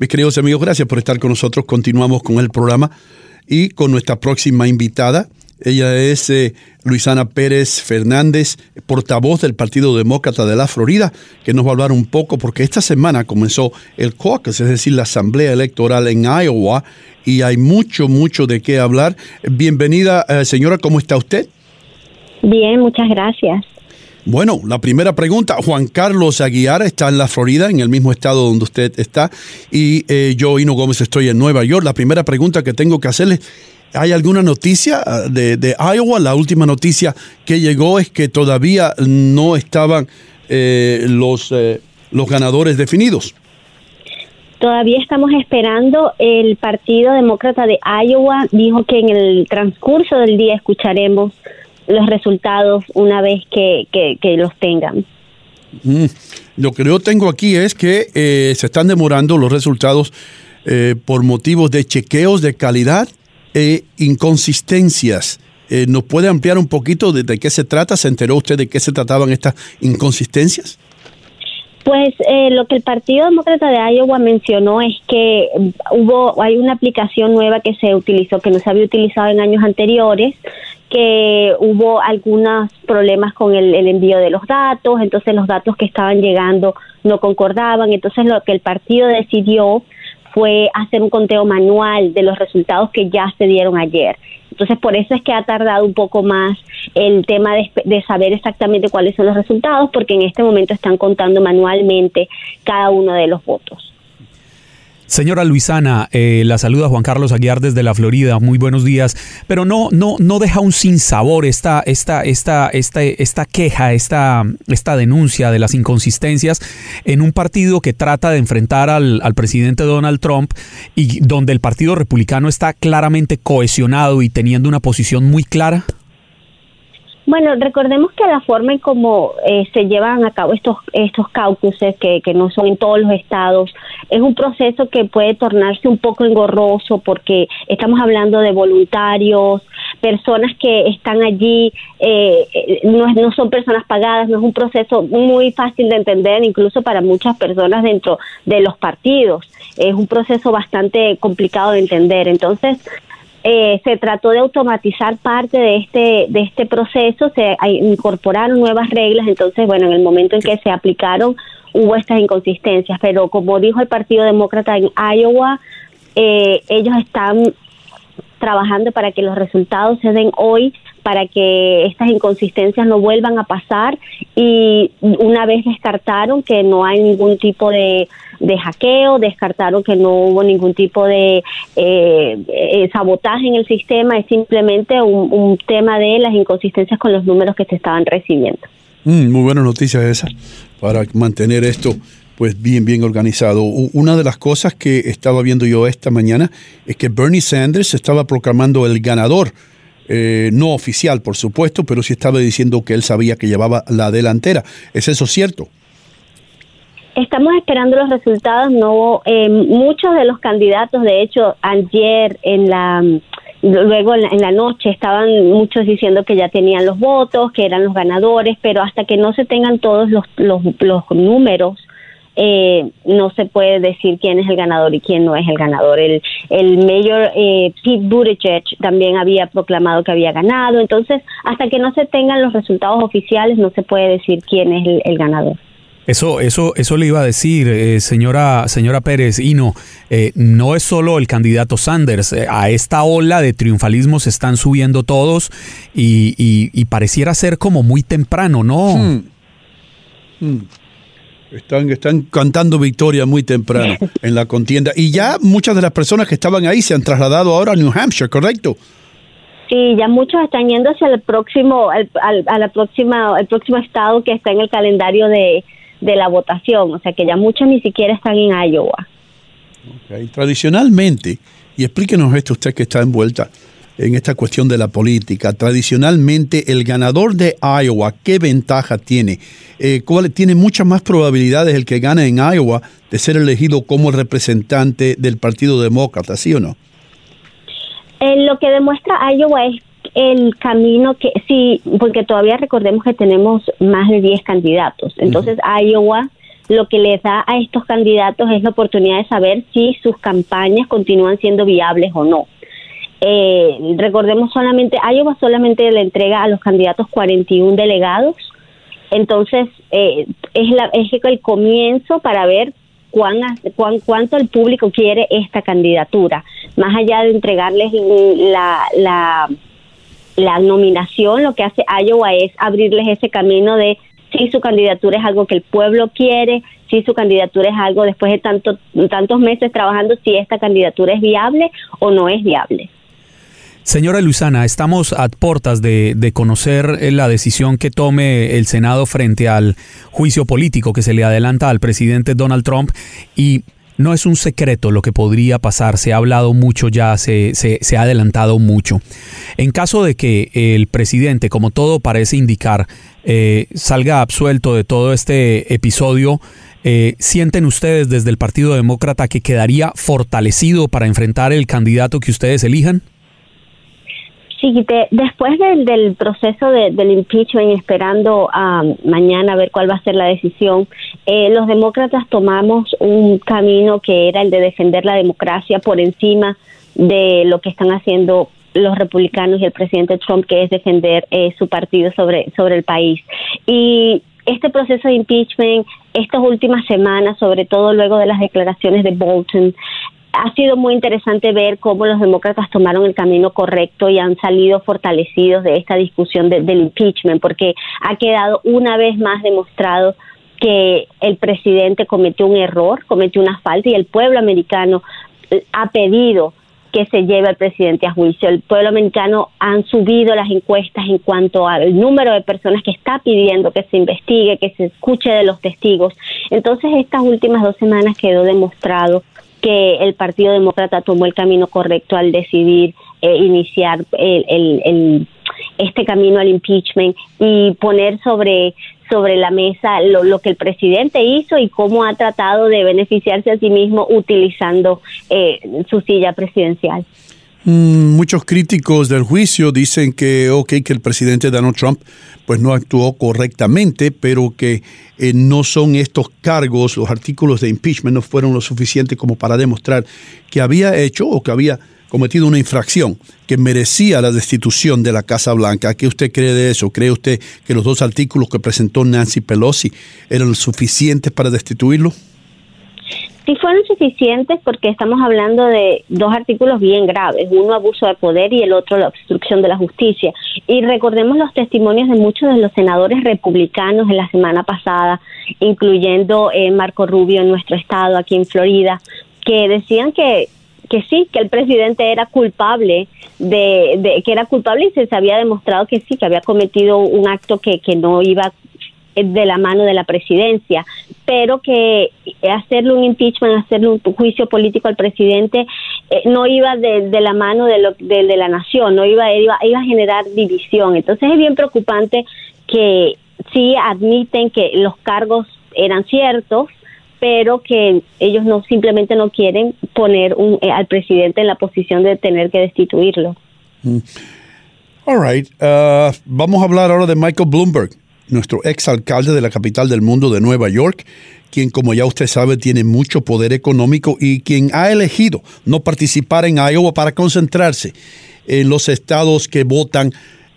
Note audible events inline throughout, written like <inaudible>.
Mis queridos amigos, gracias por estar con nosotros. Continuamos con el programa y con nuestra próxima invitada. Ella es eh, Luisana Pérez Fernández, portavoz del Partido Demócrata de la Florida, que nos va a hablar un poco porque esta semana comenzó el caucus, es decir, la asamblea electoral en Iowa, y hay mucho, mucho de qué hablar. Bienvenida, eh, señora, ¿cómo está usted? Bien, muchas gracias. Bueno, la primera pregunta, Juan Carlos Aguiar está en la Florida, en el mismo estado donde usted está, y eh, yo, Hino Gómez, estoy en Nueva York. La primera pregunta que tengo que hacerle, ¿hay alguna noticia ah, de, de Iowa? La última noticia que llegó es que todavía no estaban eh, los, eh, los ganadores definidos. Todavía estamos esperando. El Partido Demócrata de Iowa dijo que en el transcurso del día escucharemos los resultados una vez que, que, los tengan. Mm. Lo que yo tengo aquí es que eh, se están demorando los resultados eh, por motivos de chequeos de calidad e inconsistencias. Eh, ¿Nos puede ampliar un poquito de, de, qué se trata? ¿Se enteró usted de qué se trataban estas inconsistencias? Pues eh, lo que el Partido Demócrata de Iowa mencionó es que hubo hay una aplicación nueva que se utilizó que no se había utilizado en años anteriores que hubo algunos problemas con el, envío de los datos, entonces los datos que estaban llegando no concordaban, entonces lo que el partido decidió fue hacer un conteo manual de los resultados que ya se dieron ayer. Entonces, por eso es que ha tardado un poco más el tema de, de, saber exactamente cuáles son los resultados, porque en este momento están contando manualmente cada uno de los votos. Señora Luisana, eh, la saluda Juan Carlos Aguiar desde la Florida. Muy buenos días. Pero no, no, no deja un sinsabor esta, esta, esta, esta, esta queja, esta, esta denuncia de las inconsistencias en un partido que trata de enfrentar al, al presidente Donald Trump y donde el Partido Republicano está claramente cohesionado y teniendo una posición muy clara. Bueno, recordemos que la forma en cómo eh, se llevan a cabo estos estos caucuses, que, que no son en todos los estados, es un proceso que puede tornarse un poco engorroso porque estamos hablando de voluntarios, personas que están allí, eh, eh, no, no son personas pagadas, no es un proceso muy fácil de entender, incluso para muchas personas dentro de los partidos. Es un proceso bastante complicado de entender. Entonces, eh, se trató de automatizar parte de este de este proceso, se incorporaron nuevas reglas, entonces bueno, en el momento en que se aplicaron hubo estas inconsistencias, pero como dijo el Partido Demócrata en Iowa, eh, ellos están trabajando para que los resultados se den hoy, para que estas inconsistencias no vuelvan a pasar y una vez descartaron que no hay ningún tipo de de hackeo, descartaron que no hubo ningún tipo de eh, eh, sabotaje en el sistema, es simplemente un, tema de las inconsistencias con los números que se estaban recibiendo. Mm, muy buena noticia esa, para mantener esto pues bien, bien organizado. Una de las cosas que estaba viendo yo esta mañana es que Bernie Sanders estaba proclamando el ganador, eh, no oficial por supuesto, pero sí estaba diciendo que él sabía que llevaba la delantera. ¿Es eso cierto? Estamos esperando los resultados. No, eh, muchos de los candidatos, de hecho, ayer en la luego en la, noche estaban muchos diciendo que ya tenían los votos, que eran los ganadores, pero hasta que no se tengan todos los los, los números eh, no se puede decir quién es el ganador y quién no es el ganador. El, el mayor eh, Pete Buttigieg también había proclamado que había ganado, entonces hasta que no se tengan los resultados oficiales no se puede decir quién es el ganador. Eso, eso, eso le iba a decir, eh, señora, señora Pérez, y no, eh, no es solo el candidato Sanders, eh, a esta ola de triunfalismo se están subiendo todos y, pareciera ser como muy temprano, ¿no? Hmm. Hmm. Están, están cantando victoria muy temprano <laughs> en la contienda. Y ya muchas de las personas que estaban ahí se han trasladado ahora a New Hampshire, ¿correcto? Sí, ya muchos están yendo hacia el próximo, al, a la próxima, el próximo estado que está en el calendario de, de la votación, o sea que ya muchos ni siquiera están en Iowa. Tradicionalmente, y explíquenos esto usted que está envuelta en esta cuestión de la política, tradicionalmente el ganador de Iowa, ¿qué ventaja tiene? Eh, ¿cuál, tiene muchas más probabilidades el que gane en Iowa de ser elegido como representante del Partido Demócrata, ¿sí o no? Eh, lo que demuestra Iowa es el camino que sí, porque todavía recordemos que tenemos más de 10 candidatos. Entonces, Iowa lo que les da a estos candidatos es la oportunidad de saber si sus campañas continúan siendo viables o no. Eh, recordemos solamente, Iowa solamente le entrega a los candidatos 41 delegados, entonces eh, es, la, es el comienzo para ver cuán, cuán, cuánto el público quiere esta candidatura, más allá de entregarles la, la, la nominación, lo que hace Iowa es abrirles ese camino de si su candidatura es algo que el pueblo quiere, si su candidatura es algo después de tanto, tantos meses trabajando, si esta candidatura es viable o no es viable. Señora Luisana, estamos a puertas de, conocer eh, la decisión que tome el Senado frente al juicio político que se le adelanta al presidente Donald Trump y no es un secreto lo que podría pasar, se ha hablado mucho ya, se, se, ha adelantado mucho. En caso de que el presidente, como todo parece indicar, eh, salga absuelto de todo este episodio, eh, ¿sienten ustedes desde el Partido Demócrata que quedaría fortalecido para enfrentar el candidato que ustedes elijan? Sí, después del, proceso del impeachment, esperando a mañana a ver cuál va a ser la decisión, eh, los demócratas tomamos un camino que era el de defender la democracia por encima de lo que están haciendo los republicanos y el presidente Trump, que es defender eh, su partido sobre, sobre el país. Y este proceso de impeachment, estas últimas semanas, sobre todo luego de las declaraciones de Bolton, ha sido muy interesante ver cómo los demócratas tomaron el camino correcto y han salido fortalecidos de esta discusión del impeachment, porque ha quedado una vez más demostrado que el presidente cometió un error, cometió una falta y el pueblo americano ha pedido que se lleve al presidente a juicio. El pueblo americano han subido las encuestas en cuanto al número de personas que está pidiendo que se investigue, que se escuche de los testigos. Entonces, estas últimas dos semanas quedó demostrado que el Partido Demócrata tomó el camino correcto al decidir eh, iniciar el, este camino al impeachment y poner sobre sobre la mesa lo, que el presidente hizo y cómo ha tratado de beneficiarse a sí mismo utilizando eh, su silla presidencial. Mm, muchos críticos del juicio dicen que, ok, que el presidente Donald Trump pues no actuó correctamente, pero que eh, no son estos cargos, los artículos de impeachment no fueron lo suficiente como para demostrar que había hecho o que había cometido una infracción que merecía la destitución de la Casa Blanca. ¿Qué usted cree de eso? ¿Cree usted que los dos artículos que presentó Nancy Pelosi eran suficientes para destituirlo? Sí fueron suficientes porque estamos hablando de dos artículos bien graves, uno abuso de poder y el otro la obstrucción de la justicia. Y recordemos los testimonios de muchos de los senadores republicanos en la semana pasada, incluyendo eh, Marco Rubio en nuestro estado, aquí en Florida, que decían que que sí, que el presidente era culpable de, de, que era culpable y se había demostrado que sí, que había cometido un acto que, que no iba de la mano de la presidencia, pero que hacerle un impeachment, hacerle un juicio político al presidente eh, no iba de, la mano de, lo, de, la nación, no iba, iba, iba a generar división. Entonces es bien preocupante que sí admiten que los cargos eran ciertos, pero que ellos no simplemente no quieren poner un, eh, al presidente en la posición de tener que destituirlo. Mm. All right. Uh, vamos a hablar ahora de Michael Bloomberg nuestro exalcalde de la capital del mundo de Nueva York, quien como ya usted sabe tiene mucho poder económico y quien ha elegido no participar en Iowa para concentrarse en los estados que votan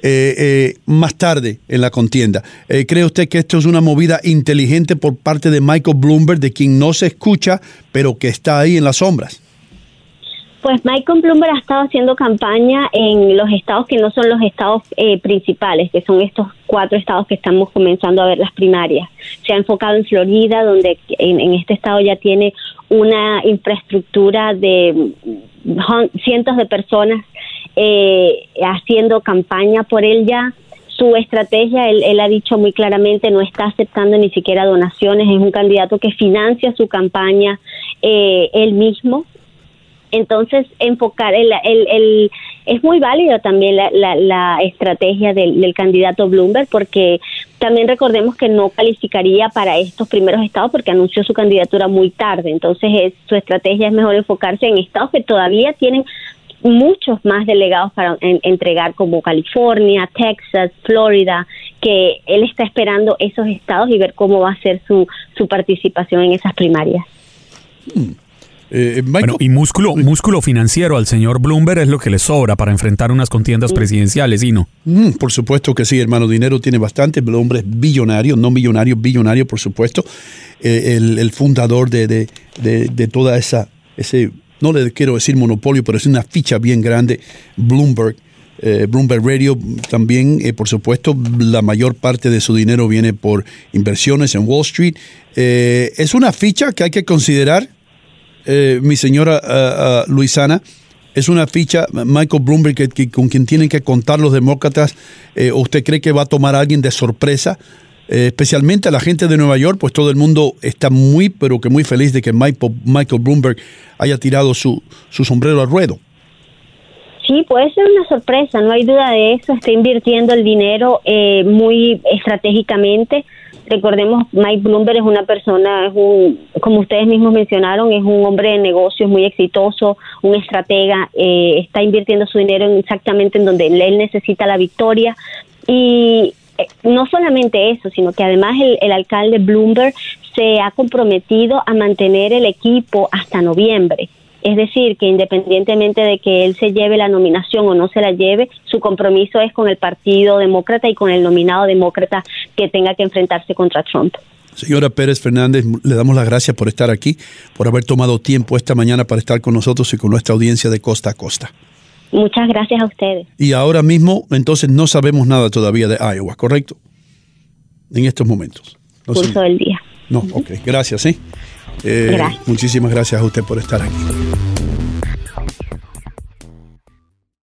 eh, eh, más tarde en la contienda. Eh, ¿Cree usted que esto es una movida inteligente por parte de Michael Bloomberg, de quien no se escucha, pero que está ahí en las sombras? Pues Michael Bloomberg ha estado haciendo campaña en los estados que no son los estados eh, principales, que son estos cuatro estados que estamos comenzando a ver las primarias. Se ha enfocado en Florida, donde en, este estado ya tiene una infraestructura de cientos de personas eh, haciendo campaña por él ya. Su estrategia, él, ha dicho muy claramente, no está aceptando ni siquiera donaciones, es un candidato que financia su campaña eh, él mismo entonces, enfocar, el, el, es muy válido también la, la, estrategia del, candidato Bloomberg, porque también recordemos que no calificaría para estos primeros estados porque anunció su candidatura muy tarde. Entonces, es, su estrategia es mejor enfocarse en estados que todavía tienen muchos más delegados para entregar como California, Texas, Florida, que él está esperando esos estados y ver cómo va a ser su, su participación en esas primarias. Hmm. Eh, bueno, y músculo, músculo financiero al señor Bloomberg es lo que le sobra para enfrentar unas contiendas presidenciales, ¿y no? Mm, por supuesto que sí, hermano. Dinero tiene bastante. El hombre es billonario, no millonario, billonario, por supuesto. Eh, el, fundador de, de, de, toda esa, ese, no le quiero decir monopolio, pero es una ficha bien grande, Bloomberg. Eh, Bloomberg Radio también, por supuesto, la mayor parte de su dinero viene por inversiones en Wall Street. es una ficha que hay que considerar eh, mi señora uh, Luisana, es una ficha, Michael Bloomberg, que, con quien tienen que contar los demócratas. Eh, ¿Usted cree que va a tomar a alguien de sorpresa? especialmente a la gente de Nueva York, pues todo el mundo está muy, pero que muy feliz de que Michael, Michael Bloomberg haya tirado su, su sombrero al ruedo. Sí, puede ser una sorpresa, no hay duda de eso. Está invirtiendo el dinero muy estratégicamente. Recordemos, Mike Bloomberg es una persona, es un, como ustedes mismos mencionaron, es un hombre de negocios muy exitoso, un estratega, eh, está invirtiendo su dinero exactamente en donde él necesita la victoria. Y eh, no solamente eso, sino que además el, el alcalde Bloomberg se ha comprometido a mantener el equipo hasta noviembre. Es decir, que independientemente de que él se lleve la nominación o no se la lleve, su compromiso es con el Partido Demócrata y con el nominado demócrata que tenga que enfrentarse contra Trump. Señora Pérez Fernández, le damos las gracias por estar aquí, por haber tomado tiempo esta mañana para estar con nosotros y con nuestra audiencia de costa a costa. Muchas gracias a ustedes. Y ahora mismo, entonces, no sabemos nada todavía de Iowa, ¿correcto? En estos momentos. No Pulso del día. No, ok. Gracias, ¿sí? Eh, muchísimas gracias a usted por estar aquí.